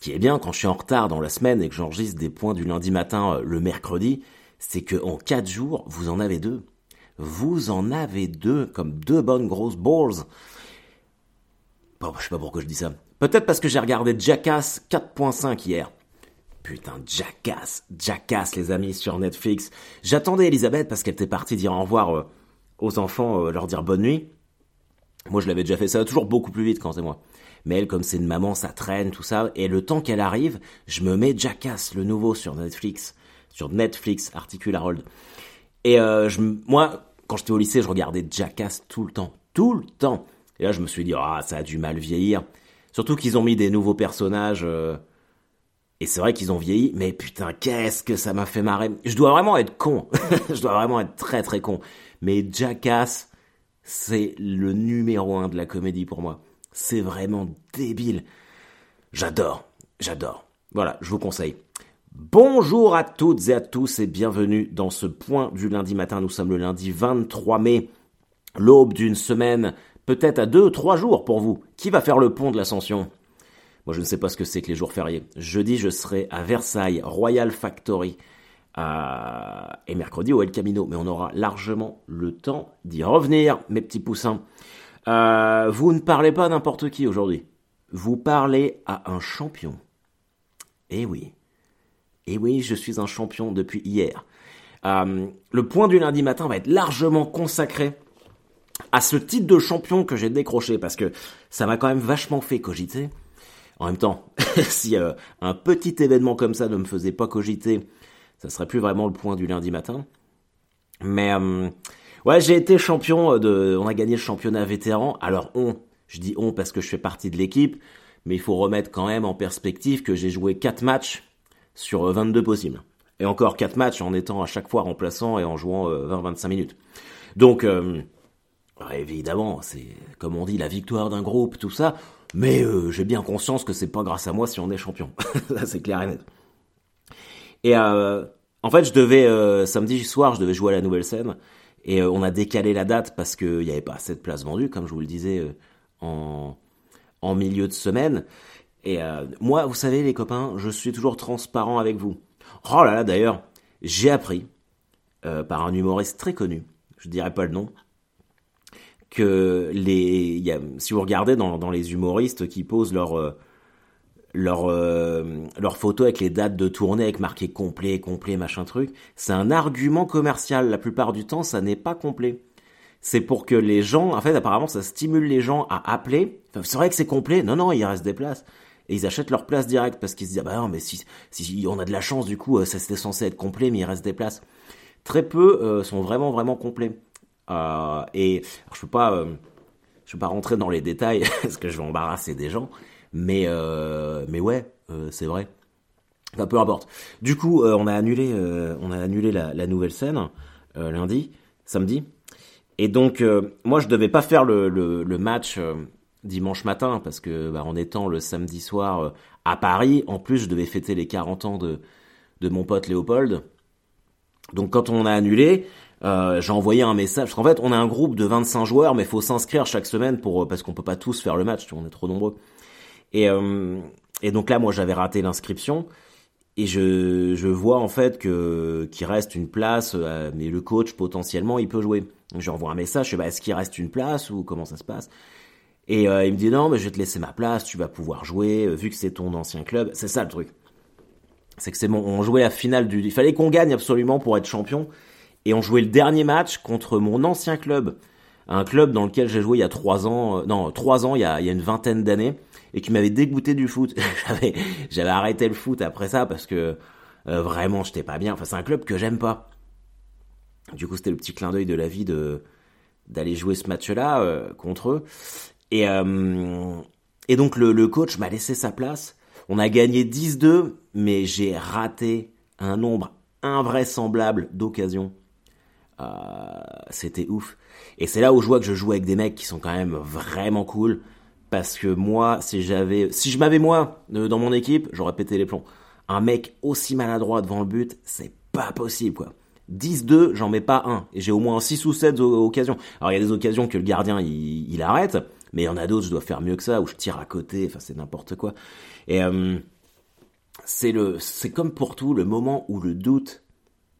qui est bien quand je suis en retard dans la semaine et que j'enregistre des points du lundi matin euh, le mercredi, c'est que en quatre jours, vous en avez deux. Vous en avez deux, comme deux bonnes grosses balls. Bon, je sais pas pourquoi je dis ça. Peut-être parce que j'ai regardé Jackass 4.5 hier. Putain, Jackass, Jackass les amis sur Netflix. J'attendais Elisabeth parce qu'elle était partie dire au revoir euh, aux enfants, euh, leur dire bonne nuit. Moi je l'avais déjà fait, ça toujours beaucoup plus vite quand c'est moi. Mais elle, comme c'est une maman, ça traîne, tout ça. Et le temps qu'elle arrive, je me mets Jackass, le nouveau sur Netflix. Sur Netflix, Articule Harold. Et euh, moi, quand j'étais au lycée, je regardais Jackass tout le temps. Tout le temps. Et là, je me suis dit, ah, ça a du mal vieillir. Surtout qu'ils ont mis des nouveaux personnages. Euh, et c'est vrai qu'ils ont vieilli, mais putain, qu'est-ce que ça m'a fait marrer. Je dois vraiment être con. je dois vraiment être très très con. Mais Jackass, c'est le numéro un de la comédie pour moi. C'est vraiment débile. J'adore, j'adore. Voilà, je vous conseille. Bonjour à toutes et à tous et bienvenue dans ce point du lundi matin. Nous sommes le lundi 23 mai, l'aube d'une semaine, peut-être à deux, trois jours pour vous. Qui va faire le pont de l'ascension? Moi, je ne sais pas ce que c'est que les jours fériés. Jeudi, je serai à Versailles, Royal Factory, et mercredi au El Camino. Mais on aura largement le temps d'y revenir, mes petits poussins. Euh, vous ne parlez pas n'importe qui aujourd'hui. Vous parlez à un champion. Eh oui. Eh oui, je suis un champion depuis hier. Euh, le point du lundi matin va être largement consacré à ce titre de champion que j'ai décroché parce que ça m'a quand même vachement fait cogiter. En même temps, si euh, un petit événement comme ça ne me faisait pas cogiter, ça serait plus vraiment le point du lundi matin. Mais Ouais, j'ai été champion de. On a gagné le championnat vétéran. Alors on, je dis on parce que je fais partie de l'équipe, mais il faut remettre quand même en perspective que j'ai joué 4 matchs sur 22 possibles. Et encore 4 matchs en étant à chaque fois remplaçant et en jouant 20-25 euh, minutes. Donc, euh, évidemment, c'est comme on dit la victoire d'un groupe, tout ça. Mais euh, j'ai bien conscience que c'est pas grâce à moi si on est champion. C'est clair et net. Et en fait, je devais samedi soir, je devais jouer à la nouvelle scène. Et euh, on a décalé la date parce qu'il n'y avait pas assez de places vendues, comme je vous le disais, euh, en, en milieu de semaine. Et euh, moi, vous savez, les copains, je suis toujours transparent avec vous. Oh là là, d'ailleurs, j'ai appris par un humoriste très connu, je dirais pas le nom, que les, si vous regardez dans, les humoristes qui posent leur leur euh, photo avec les dates de tournée avec marqué complet, complet, machin truc, c'est un argument commercial. La plupart du temps, ça n'est pas complet. C'est pour que les gens, en fait, apparemment, ça stimule les gens à appeler. c'est vrai que c'est complet. Non, non, il reste des places. Et ils achètent leur place direct parce qu'ils se disent, ah bah non, mais si, on a de la chance, du coup, euh, ça c'était censé être complet, mais il reste des places. Très peu euh, sont vraiment, vraiment complets. Euh, et je peux pas, peux pas rentrer dans les détails parce que je vais embarrasser des gens. Mais, euh, mais ouais, euh, c'est vrai. Enfin, peu importe. Du coup, euh, on a annulé, on a annulé la, nouvelle scène lundi, samedi. Et donc, moi, je devais pas faire le, le, match dimanche matin parce que, bah, en étant le samedi soir à Paris, en plus, je devais fêter les 40 ans de, de mon pote Léopold. Donc, quand on a annulé, j'ai envoyé un message. Parce qu'en fait, on a un groupe de 25 joueurs, mais il faut s'inscrire chaque semaine pour parce qu'on peut pas tous faire le match. On est trop nombreux. Et, euh, et donc là, moi, j'avais raté l'inscription. Et je, vois en fait que qu'il reste une place, euh, mais le coach potentiellement il peut jouer. J'envoie un message, je sais bah, est-ce qu'il reste une place ou comment ça se passe? Et euh, il me dit non, mais je vais te laisser ma place, tu vas pouvoir jouer vu que c'est ton ancien club. C'est ça le truc. C'est que c'est bon, on jouait la finale du. Il fallait qu'on gagne absolument pour être champion. Et on jouait le dernier match contre mon ancien club, un club dans lequel j'ai joué il y a trois ans, non trois ans, il y a une vingtaine d'années et qui m'avait dégoûté du foot. j'avais, arrêté le foot après ça parce que euh, vraiment j'étais pas bien. Enfin, c'est un club que j'aime pas. Du coup, c'était le petit clin d'œil de la vie de d'aller jouer ce match-là euh, contre eux. Et euh, et donc le, le coach m'a laissé sa place. On a gagné 10-2, mais j'ai raté un nombre invraisemblable d'occasions. Euh, c'était ouf. Et c'est là où je vois que je joue avec des mecs qui sont quand même vraiment cool parce que moi, si j'avais, si je m'avais moi euh, dans mon équipe, j'aurais pété les plombs. Un mec aussi maladroit devant le but, c'est pas possible, quoi. 10-2, j'en mets pas un. Et j'ai au moins 6 ou 7 occasions. Alors il y a des occasions que le gardien, il, arrête. Mais il y en a d'autres, je dois faire mieux que ça, où je tire à côté. Enfin, c'est n'importe quoi. Et, euh, c'est le, c'est comme pour tout, le moment où le doute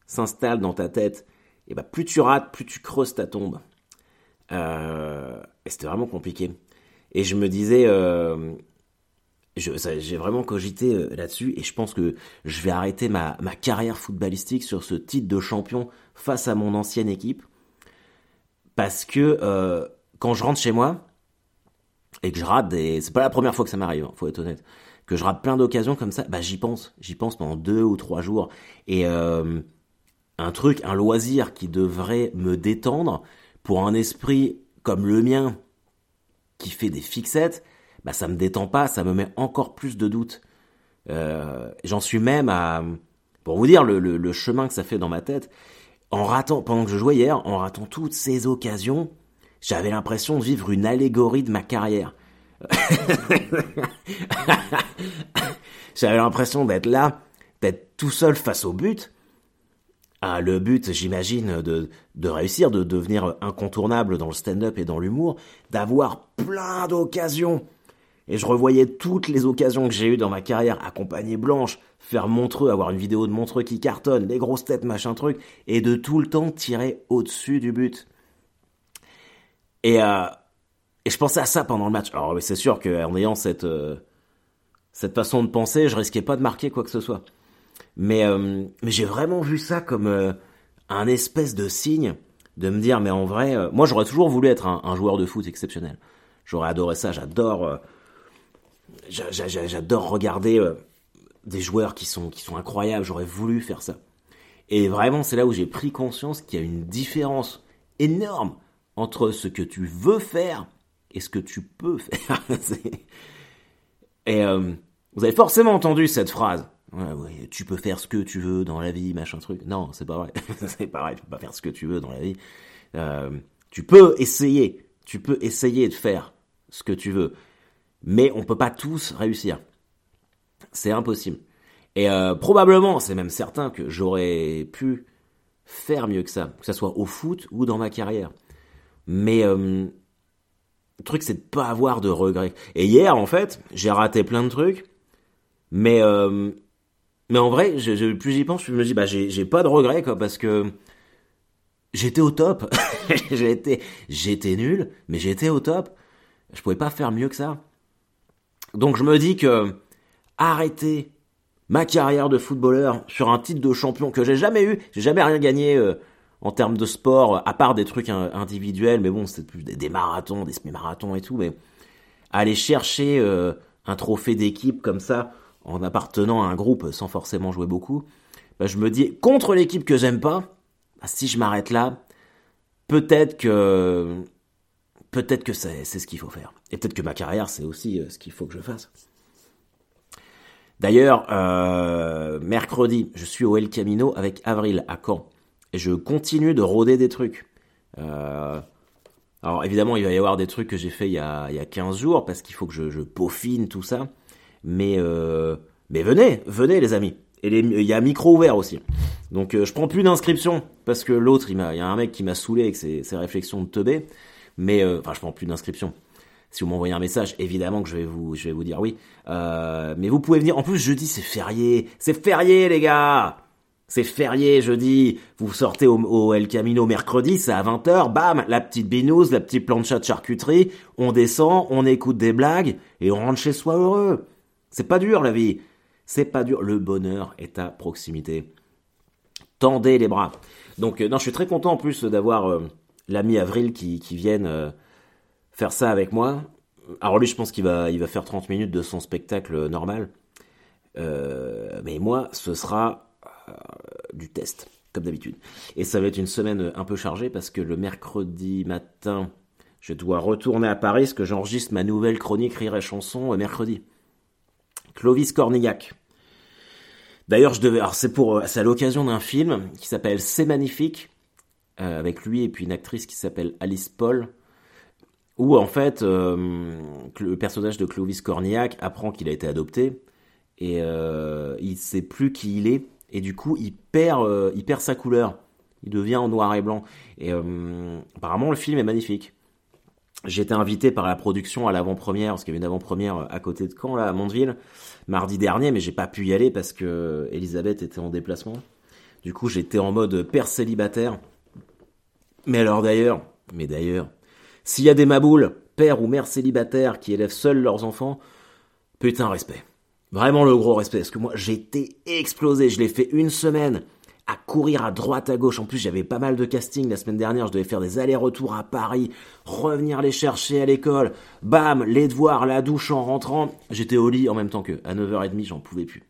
s'installe dans ta tête. Et bah, plus tu rates, plus tu creuses ta tombe. Euh, et c'était vraiment compliqué. Et je me disais, euh, j'ai vraiment cogité euh, là-dessus et je pense que je vais arrêter ma, carrière footballistique sur ce titre de champion face à mon ancienne équipe. Parce que euh, quand je rentre chez moi et que je rate des... C'est pas la première fois que ça m'arrive, hein, faut être honnête. Que je rate plein d'occasions comme ça, bah j'y pense. J'y pense pendant deux ou trois jours. Et un truc, un loisir qui devrait me détendre pour un esprit comme le mien qui fait des fixettes, bah ça me détend pas, ça me met encore plus de doutes. Euh, J'en suis même à, pour vous dire le, le, le, chemin que ça fait dans ma tête, en ratant, pendant que je jouais hier, en ratant toutes ces occasions, j'avais l'impression de vivre une allégorie de ma carrière. j'avais l'impression d'être là, d'être tout seul face au but. Ah, le but, j'imagine, de, de réussir, de devenir incontournable dans le stand-up et dans l'humour, d'avoir plein d'occasions et je revoyais toutes les occasions que j'ai eues dans ma carrière, accompagner Blanche, faire Montreux, avoir une vidéo de Montreux qui cartonne, les grosses têtes, machin truc, et de tout le temps tirer au-dessus du but. Et, euh, et je pensais à ça pendant le match. Alors c'est sûr qu'en ayant cette, euh, cette façon de penser, je risquais pas de marquer quoi que ce soit. Mais, euh, mais j'ai vraiment vu ça comme euh, un espèce de signe de me dire, mais en vrai, euh, moi j'aurais toujours voulu être un, joueur de foot exceptionnel. J'aurais adoré ça, j'adore j'adore regarder des joueurs qui sont, qui sont incroyables, j'aurais voulu faire ça. Et vraiment, c'est là où j'ai pris conscience qu'il y a une différence énorme entre ce que tu veux faire et ce que tu peux faire. et vous avez forcément entendu cette phrase. Tu peux faire ce que tu veux dans la vie, machin truc. Non, c'est pas vrai. c'est pas vrai, tu peux pas faire ce que tu veux dans la vie. Euh, tu peux essayer. Tu peux essayer de faire ce que tu veux mais on peut pas tous réussir. C'est impossible. Et euh, probablement, c'est même certain que j'aurais pu faire mieux que ça, que ce soit au foot ou dans ma carrière. Mais euh, le truc, c'est de pas avoir de regrets. Et hier, en fait, j'ai raté plein de trucs, mais mais en vrai, je, plus j'y pense, je me dis bah j'ai pas de regrets quoi, parce que j'étais au top. j'étais nul, mais j'étais au top. Je pouvais pas faire mieux que ça. Donc je me dis que arrêter ma carrière de footballeur sur un titre de champion que j'ai jamais eu, j'ai jamais rien gagné euh, en termes de sport, à part des trucs individuels, mais bon, c'est plus des, marathons, des semi-marathons et tout, mais aller chercher euh, un trophée d'équipe comme ça, en appartenant à un groupe sans forcément jouer beaucoup, bah, je me dis, contre l'équipe que j'aime pas, bah, si je m'arrête là, peut-être que peut-être que c'est ce qu'il faut faire. Et peut-être que ma carrière, c'est aussi euh, ce qu'il faut que je fasse. D'ailleurs, euh, mercredi, je suis au El Camino avec Avril à Caen. Et je continue de rôder des trucs. Euh, alors évidemment, il va y avoir des trucs que j'ai fait il y, a, il y a 15 jours parce qu'il faut que je, je, peaufine tout ça. Mais, euh, mais venez, venez les amis. Et il y a micro ouvert aussi. Donc euh, je prends plus d'inscriptions parce que l'autre, il, y a un mec qui m'a saoulé avec ses, réflexions de teubé. Mais euh, enfin, je prends plus d'inscriptions. Si vous m'envoyez un message, évidemment que je vais vous, je vais vous dire oui. Euh, mais vous pouvez venir. En plus, jeudi, c'est férié. C'est férié, les gars. C'est férié jeudi. Vous sortez au, El Camino mercredi, c'est à 20h. Bam, la petite binouse, la petite plancha de charcuterie. On descend, on écoute des blagues et on rentre chez soi heureux. C'est pas dur la vie. C'est pas dur. Le bonheur est à proximité. Tendez les bras. Donc, euh, non, je suis très content en plus d'avoir euh, l'ami Avril qui, qui vienne euh, faire ça avec moi. Alors lui, je pense qu'il va, il va faire 30 minutes de son spectacle normal. Mais moi, ce sera du test, comme d'habitude. Et ça va être une semaine un peu chargée parce que le mercredi matin, je dois retourner à Paris parce que j'enregistre ma nouvelle chronique Rire et Chanson mercredi. Clovis Cornillac. D'ailleurs, je devais, alors c'est pour, c'est à l'occasion d'un film qui s'appelle C'est magnifique, euh, avec lui et puis une actrice qui s'appelle Alice Paul, où en fait euh, le personnage de Clovis Cornillac apprend qu'il a été adopté et euh, il sait plus qui il est et du coup il perd, euh, il perd sa couleur, il devient en noir et blanc et euh, apparemment le film est magnifique. J'étais invité par la production à l'avant-première, parce qu'il y avait une avant-première à côté de Caen, là, à Mondeville, mardi dernier, mais j'ai pas pu y aller parce que Elisabeth était en déplacement. Du coup, j'étais en mode père célibataire. Mais alors d'ailleurs, mais d'ailleurs, s'il y a des maboules, père ou mère célibataires qui élèvent seuls leurs enfants, putain respect. Vraiment le gros respect, parce que moi j'étais explosé, je l'ai fait une semaine à courir à droite à gauche. En plus, j'avais pas mal de casting la semaine dernière. Je devais faire des allers-retours à Paris, revenir les chercher à l'école. Bam, les devoirs, la douche en rentrant. J'étais au lit en même temps qu'eux. À 9h30, j'en pouvais plus.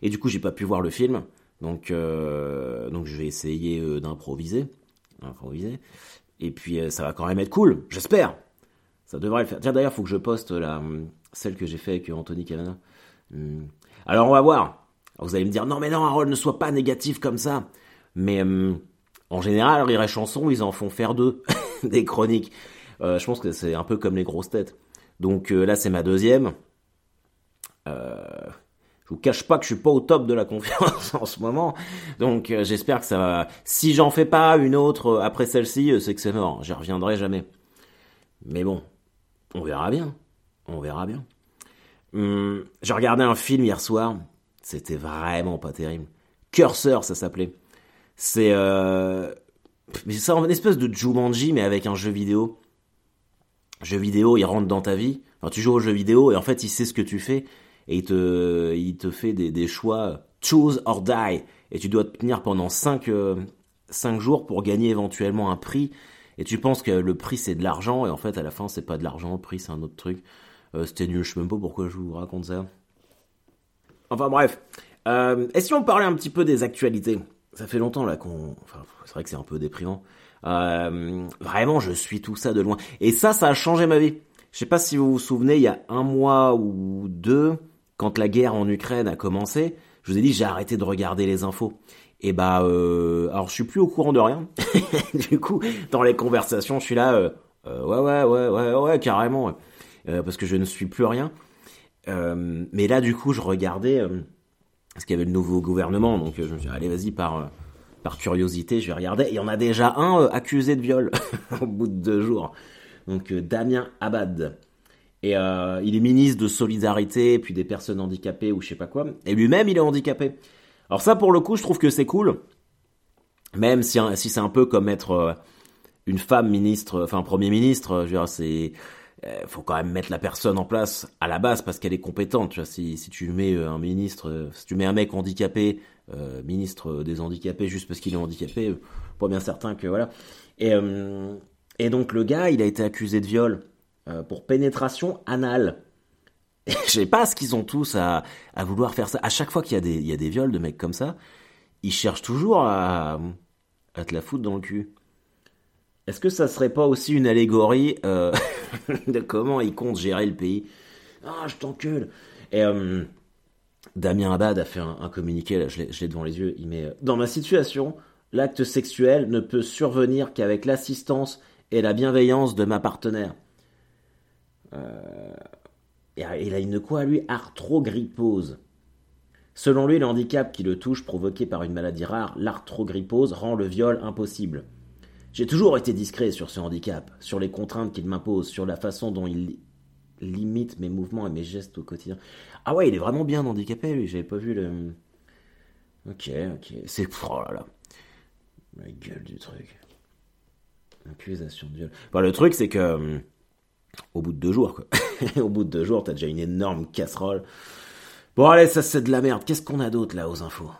Et du coup, j'ai pas pu voir le film. Donc, euh, donc je vais essayer euh, d'improviser. Improviser. Et puis, euh, ça va quand même être cool. J'espère. Ça devrait le faire. Tiens, d'ailleurs, faut que je poste la, celle que j'ai fait avec Anthony Cavana. Hmm. Alors, on va voir. Vous allez me dire, non mais non Harold, ne sois pas négatif comme ça. Mais euh, en général, Rire et ils en font faire deux, des chroniques. Euh, je pense que c'est un peu comme les grosses têtes. Donc euh, là, c'est ma deuxième. je vous cache pas que je suis pas au top de la confiance en ce moment. Donc j'espère que ça va... Si j'en fais pas une autre après celle-ci, c'est que c'est mort. J'y reviendrai jamais. Mais bon, on verra bien. On verra bien. Hum, j'ai regardé un film hier soir c'était vraiment pas terrible. Cursor, ça s'appelait. C'est euh... c'est une espèce de Jumanji, mais avec un jeu vidéo. Jeu vidéo, il rentre dans ta vie. Enfin, tu joues au jeu vidéo et en fait, il sait ce que tu fais et il te, il te fait des, des choix choose or die. Et tu dois te tenir pendant 5, euh, jours pour gagner éventuellement un prix. Et tu penses que le prix c'est de l'argent et en fait à la fin c'est pas de l'argent, le prix c'est un autre truc. Euh, C'était nul, je sais même pas pourquoi je vous raconte ça. Enfin bref. Euh, et si on parlait un petit peu des actualités? Ça fait longtemps là qu'on... Enfin, c'est vrai que c'est un peu déprimant. Euh, vraiment, je suis tout ça de loin. Et ça, ça a changé ma vie. Je sais pas si vous vous souvenez, il y a un mois ou deux, quand la guerre en Ukraine a commencé, je vous ai dit j'ai arrêté de regarder les infos. Et bah, euh, alors je suis plus au courant de rien. du coup, dans les conversations, je suis là, euh, euh ouais, ouais, ouais, ouais, ouais, carrément, euh, parce que je ne suis plus rien. Euh, mais là, du coup, je regardais, euh, parce qu'il y avait le nouveau gouvernement, donc euh, je me suis dit, allez, vas-y, par, par curiosité, je vais regarder. Il y en a déjà un accusé de viol au bout de deux jours. Donc, Damien Abad. Et il est ministre de solidarité, puis des personnes handicapées ou je sais pas quoi. Et lui-même, il est handicapé. Alors ça, pour le coup, je trouve que c'est cool. Même si, si c'est un peu comme être une femme ministre, enfin premier ministre, je veux dire, c'est euh, faut quand même mettre la personne en place à la base parce qu'elle est compétente. Si, tu mets euh, un ministre, euh, si tu mets un mec handicapé, ministre des handicapés juste parce qu'il est handicapé, pas bien certain que voilà. Et, donc le gars, il a été accusé de viol pour pénétration anale. Je sais pas ce qu'ils ont tous à, vouloir faire ça. À chaque fois qu'il y a des, il y a des viols de mecs comme ça, ils cherchent toujours à, à te la foutre dans le cul. Est-ce que ça serait pas aussi une allégorie euh, de comment il compte gérer le pays? Ah, je t'encule Et euh, Damien Abad a fait un, communiqué, je l'ai devant les yeux, il met euh, Dans ma situation, l'acte sexuel ne peut survenir qu'avec l'assistance et la bienveillance de ma partenaire. Et il a une quoi, lui? Arthrogrypose. Selon lui, le handicap qui le touche, provoqué par une maladie rare, l'arthrogrypose, rend le viol impossible. J'ai toujours été discret sur ce handicap, sur les contraintes qu'il m'impose, sur la façon dont il limite mes mouvements et mes gestes au quotidien. Ah ouais, il est vraiment bien handicapé, lui, j'avais pas vu le... Ok, ok, c'est... Oh là là. La gueule du truc. Accusation de viol. Enfin, le truc, c'est que... Euh, au bout de deux jours, quoi. au bout de deux jours, t'as déjà une énorme casserole. Bon, allez, ça c'est de la merde. Qu'est-ce qu'on a d'autre, là, aux infos?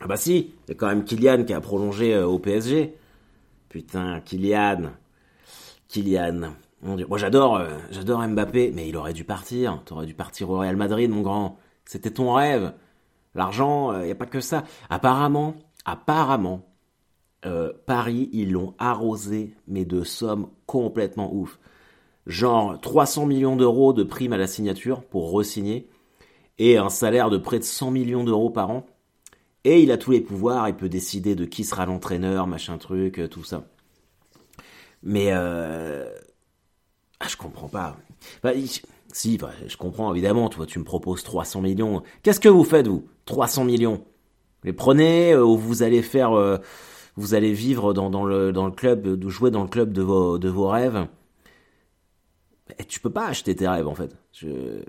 Ah bah si, il y a quand même Kylian qui a prolongé euh, au PSG. Putain, Kylian. Kylian. Mon Dieu. Moi, j'adore, euh, j'adore Mbappé, mais il aurait dû partir. T'aurais dû partir au Real Madrid, mon grand. C'était ton rêve. L'argent, il euh, n'y a pas que ça. Apparemment, apparemment, euh, Paris, ils l'ont arrosé, mais de sommes complètement ouf. Genre 300 millions d'euros de primes à la signature pour re-signer et un salaire de près de 100 millions d'euros par an. Et il a tous les pouvoirs, il peut décider de qui sera l'entraîneur, machin truc, euh, tout ça. Mais euh... ah, je comprends pas. Bah, si, bah, je comprends évidemment. Toi, tu me proposes 300 millions. Qu'est-ce que vous faites vous? 300 millions. Vous les prenez euh, ou vous allez faire, vous allez vivre dans, le, dans le club, jouer dans le club de vos, de vos rêves? Et tu peux pas acheter tes rêves en fait.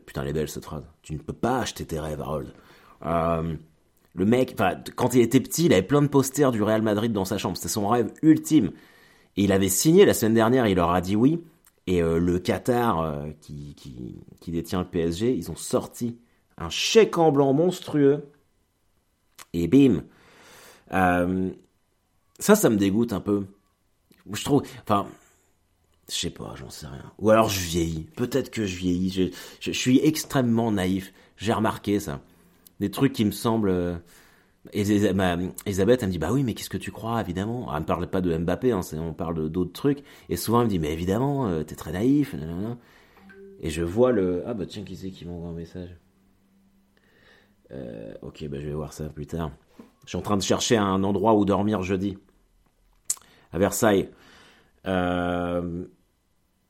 Putain, elle est belle cette phrase. Tu ne peux pas acheter tes rêves, Harold. Le mec, quand il était petit, il avait plein de posters du Real Madrid dans sa chambre. C'était son rêve ultime. Et il avait signé la semaine dernière, il leur a dit oui. Et euh, le Qatar, euh, qui, détient le PSG, ils ont sorti un chèque en blanc monstrueux. Et bim euh, Ça, ça me dégoûte un peu. Je trouve... Enfin, je sais pas, j'en sais rien. Ou alors je vieillis. Peut-être que je vieillis. Je suis extrêmement naïf. J'ai remarqué ça. Des trucs qui me semblent Elisabeth, elle me dit bah oui, mais qu'est-ce que tu crois évidemment Elle me parle pas de Mbappé, hein, on parle d'autres trucs. Et souvent elle me dit mais évidemment, euh, t'es très naïf. Et je vois le ah bah tiens qui c'est qui m'envoie un message? Euh, ok, bah je vais voir ça plus tard. Je suis en train de chercher un endroit où dormir jeudi à Versailles. Euh,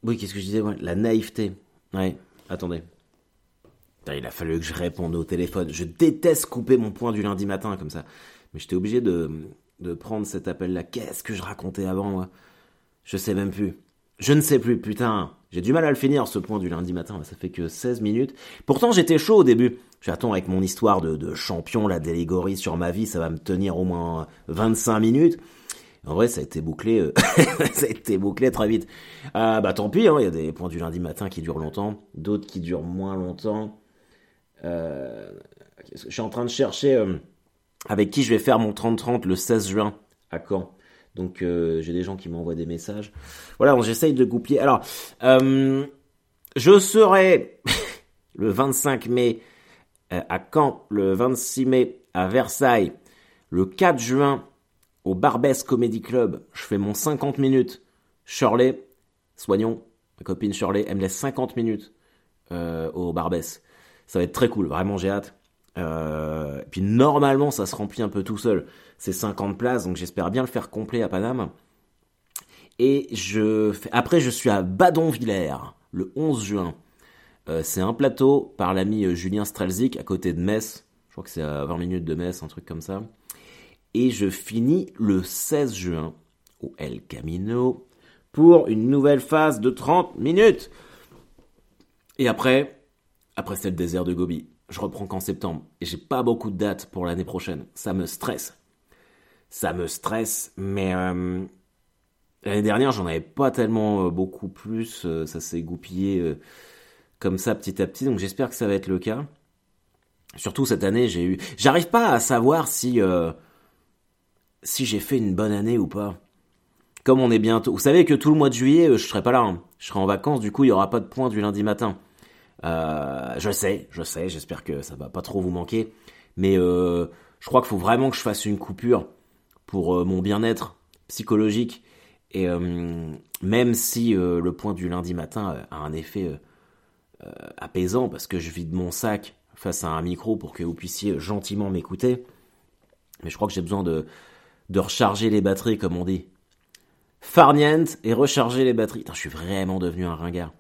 oui, qu'est-ce que je disais? La naïveté. Ouais, attendez il a fallu que je réponde au téléphone. Je déteste couper mon point du lundi matin comme ça. Mais j'étais obligé de, prendre cet appel-là. Qu'est-ce que je racontais avant, moi? Je sais même plus. Je ne sais plus, putain. J'ai du mal à le finir, ce point du lundi matin. Ça fait que 16 minutes. Pourtant, j'étais chaud au début. J'attends avec mon histoire de, de champion, la délégorie sur ma vie, ça va me tenir au moins 25 minutes. En vrai, ça a été bouclé, euh, ça a été bouclé très vite. Ah bah tant pis, hein, il y a des points du lundi matin qui durent longtemps, d'autres qui durent moins longtemps. Euh, je suis en train de chercher euh, avec qui je vais faire mon 30-30 le 16 juin à Caen. Donc euh, j'ai des gens qui m'envoient des messages. Voilà, j'essaye de goupiller. Alors, je serai le 25 mai à Caen, le 26 mai à Versailles, le 4 juin au Barbès Comedy Club. Je fais mon 50 minutes. Shirley, soignons, ma copine Shirley, elle me laisse 50 minutes au Barbès. Ça va être très cool, vraiment j'ai hâte. Euh, puis normalement, ça se remplit un peu tout seul. C'est 50 places, donc j'espère bien le faire complet à Paname. Et je après, je suis à Badonvillers le 11 juin. Euh, c'est un plateau par l'ami euh, Julien Strelzik à côté de Metz. Je crois que c'est à 20 minutes de Metz, un truc comme ça. Et je finis le 16 juin au El Camino pour une nouvelle phase de 30 minutes. Et après, après, c'est le désert de Gobi. Je reprends qu'en septembre. Et j'ai pas beaucoup de dates pour l'année prochaine. Ça me stresse. Ça me stresse, mais euh, l'année dernière, j'en avais pas tellement euh, beaucoup plus. Euh, ça s'est goupillé comme ça petit à petit. Donc j'espère que ça va être le cas. Surtout cette année, j'ai eu. J'arrive pas à savoir si si j'ai fait une bonne année ou pas. Comme on est bientôt. Vous savez que tout le mois de juillet, je serai pas là. Hein. Je serai en vacances. Du coup, il y aura pas de point du lundi matin. Euh, je sais, je sais, j'espère que ça va pas trop vous manquer. Mais euh, je crois qu'il faut vraiment que je fasse une coupure pour euh, mon bien-être psychologique. Et même si le point du lundi matin a un effet apaisant, parce que je vide mon sac face à un micro pour que vous puissiez gentiment m'écouter, mais je crois que j'ai besoin de, recharger les batteries, comme on dit. Farniente et recharger les batteries. je suis vraiment devenu un ringard.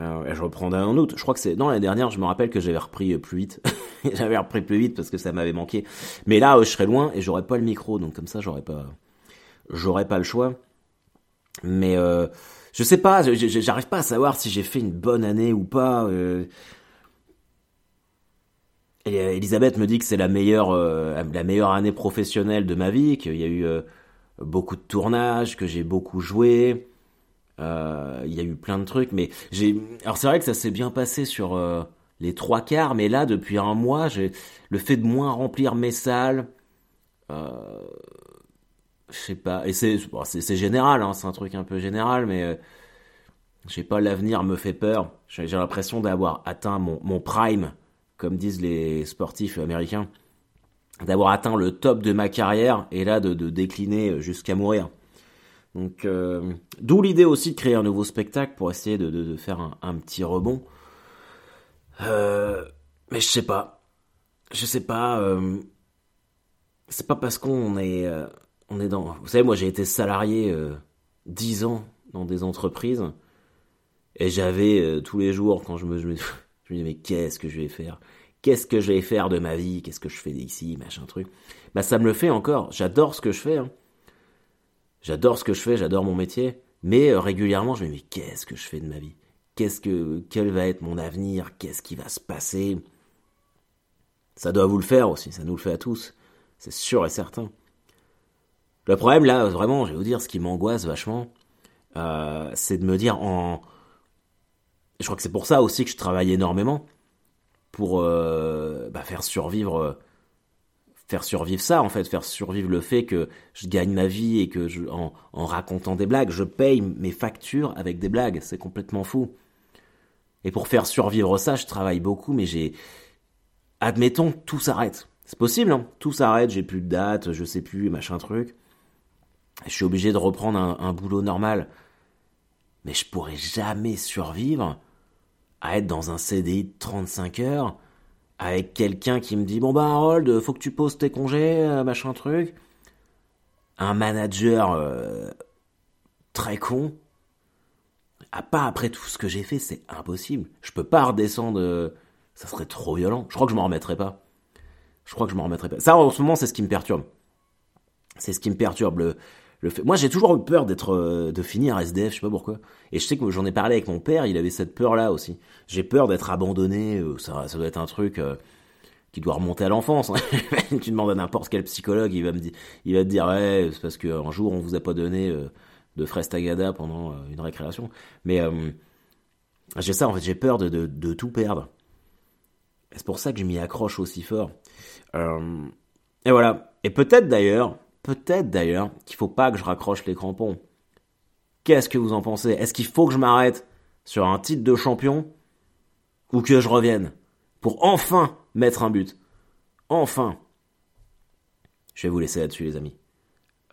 Euh, je reprendrai en août. Je crois que c'est dans l'année dernière, je me rappelle que j'avais repris euh, plus vite. j'avais repris plus vite parce que ça m'avait manqué. Mais là, euh, je serais loin et j'aurais pas le micro, donc comme ça, j'aurais pas, j'aurais pas le choix. Mais euh, je sais pas, j'arrive pas à savoir si j'ai fait une bonne année ou pas. Euh... Elisabeth me dit que c'est la meilleure, la meilleure année professionnelle de ma vie, qu'il y a eu beaucoup de tournages, que j'ai beaucoup joué. Euh, il y a eu plein de trucs, mais j'ai. Alors c'est vrai que ça s'est bien passé sur euh, les trois quarts, mais là depuis un mois, j'ai le fait de moins remplir mes salles. Euh, je sais pas. Et c'est c'est général, hein, c'est un truc un peu général, mais euh, je pas. L'avenir me fait peur. J'ai l'impression d'avoir atteint mon, prime, comme disent les sportifs américains, d'avoir atteint le top de ma carrière et là de décliner jusqu'à mourir. Donc, euh, d'où l'idée aussi de créer un nouveau spectacle pour essayer de, faire un, petit rebond. Euh, mais je sais pas. Je sais pas. Euh, c'est pas parce qu'on est, on est dans. Vous savez, moi j'ai été salarié 10 ans dans des entreprises. Et j'avais tous les jours, quand je me, je me, je me disais, mais qu'est-ce que je vais faire? Qu'est-ce que je vais faire de ma vie? Qu'est-ce que je fais ici Machin truc. Bah, ça me le fait encore. J'adore ce que je fais. Hein. J'adore ce que je fais, j'adore mon métier, mais euh, régulièrement je me dis mais qu'est-ce que je fais de ma vie? Qu'est-ce que quel va être mon avenir? Qu'est-ce qui va se passer? Ça doit vous le faire aussi, ça nous le fait à tous, c'est sûr et certain. Le problème là, vraiment, je vais vous dire, ce qui m'angoisse vachement, euh, c'est de me dire en, je crois que c'est pour ça aussi que je travaille énormément pour euh, bah, faire survivre faire survivre ça en fait, faire survivre le fait que je gagne ma vie et que en racontant des blagues, je paye mes factures avec des blagues, c'est complètement fou. Et pour faire survivre ça, je travaille beaucoup, mais j'ai, admettons, tout s'arrête. C'est possible, hein tout s'arrête, j'ai plus de date, je sais plus, machin truc. Je suis obligé de reprendre un, un boulot normal. Mais je pourrais jamais survivre à être dans un CDI de 35 heures avec quelqu'un qui me dit bon bah Harold, faut que tu poses tes congés, euh, machin truc. Un manager euh, très con. À pas après tout ce que j'ai fait, c'est impossible. Je peux pas redescendre. Euh, ça serait trop violent. Je crois que je m'en remettrai pas. Je crois que je m'en remettrai pas. Ça, en ce moment, c'est ce qui me perturbe. C'est ce qui me perturbe. Moi, j'ai toujours eu peur d'être, euh, de finir SDF, je sais pas pourquoi. Et je sais que j'en ai parlé avec mon père, il avait cette peur-là aussi. J'ai peur d'être abandonné, euh, ça, ça doit être un truc euh, qui doit remonter à l'enfance. Hein. tu demandes à n'importe quel psychologue, il va me dire, il va te dire, ouais, c'est parce qu'un jour on vous a pas donné de fraises tagada pendant une récréation. Mais j'ai ça, en fait, j'ai peur de, de, de tout perdre. C'est pour ça que je m'y accroche aussi fort. et voilà. Et peut-être d'ailleurs, Peut-être d'ailleurs qu'il faut pas que je raccroche les crampons. Qu'est-ce que vous en pensez? Est-ce qu'il faut que je m'arrête sur un titre de champion? Ou que je revienne pour enfin mettre un but? Enfin Je vais vous laisser là-dessus les amis.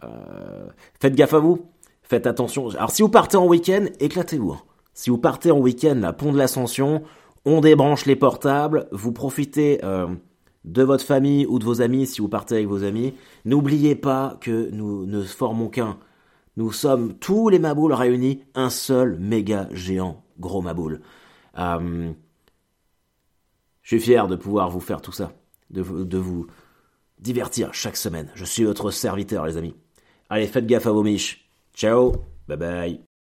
Euh, faites gaffe à vous, faites attention. Alors si vous partez en week-end, éclatez-vous. Hein. Si vous partez en week-end, la pont de l'ascension, on débranche les portables, vous profitez euh, de votre famille ou de vos amis si vous partez avec vos amis. N'oubliez pas que nous ne formons qu'un. Nous sommes tous les maboules réunis, un seul méga géant gros maboule. Euh, je suis fier de pouvoir vous faire tout ça, de, de vous divertir chaque semaine. Je suis votre serviteur, les amis. Allez, faites gaffe à vos miches. Ciao, bye bye.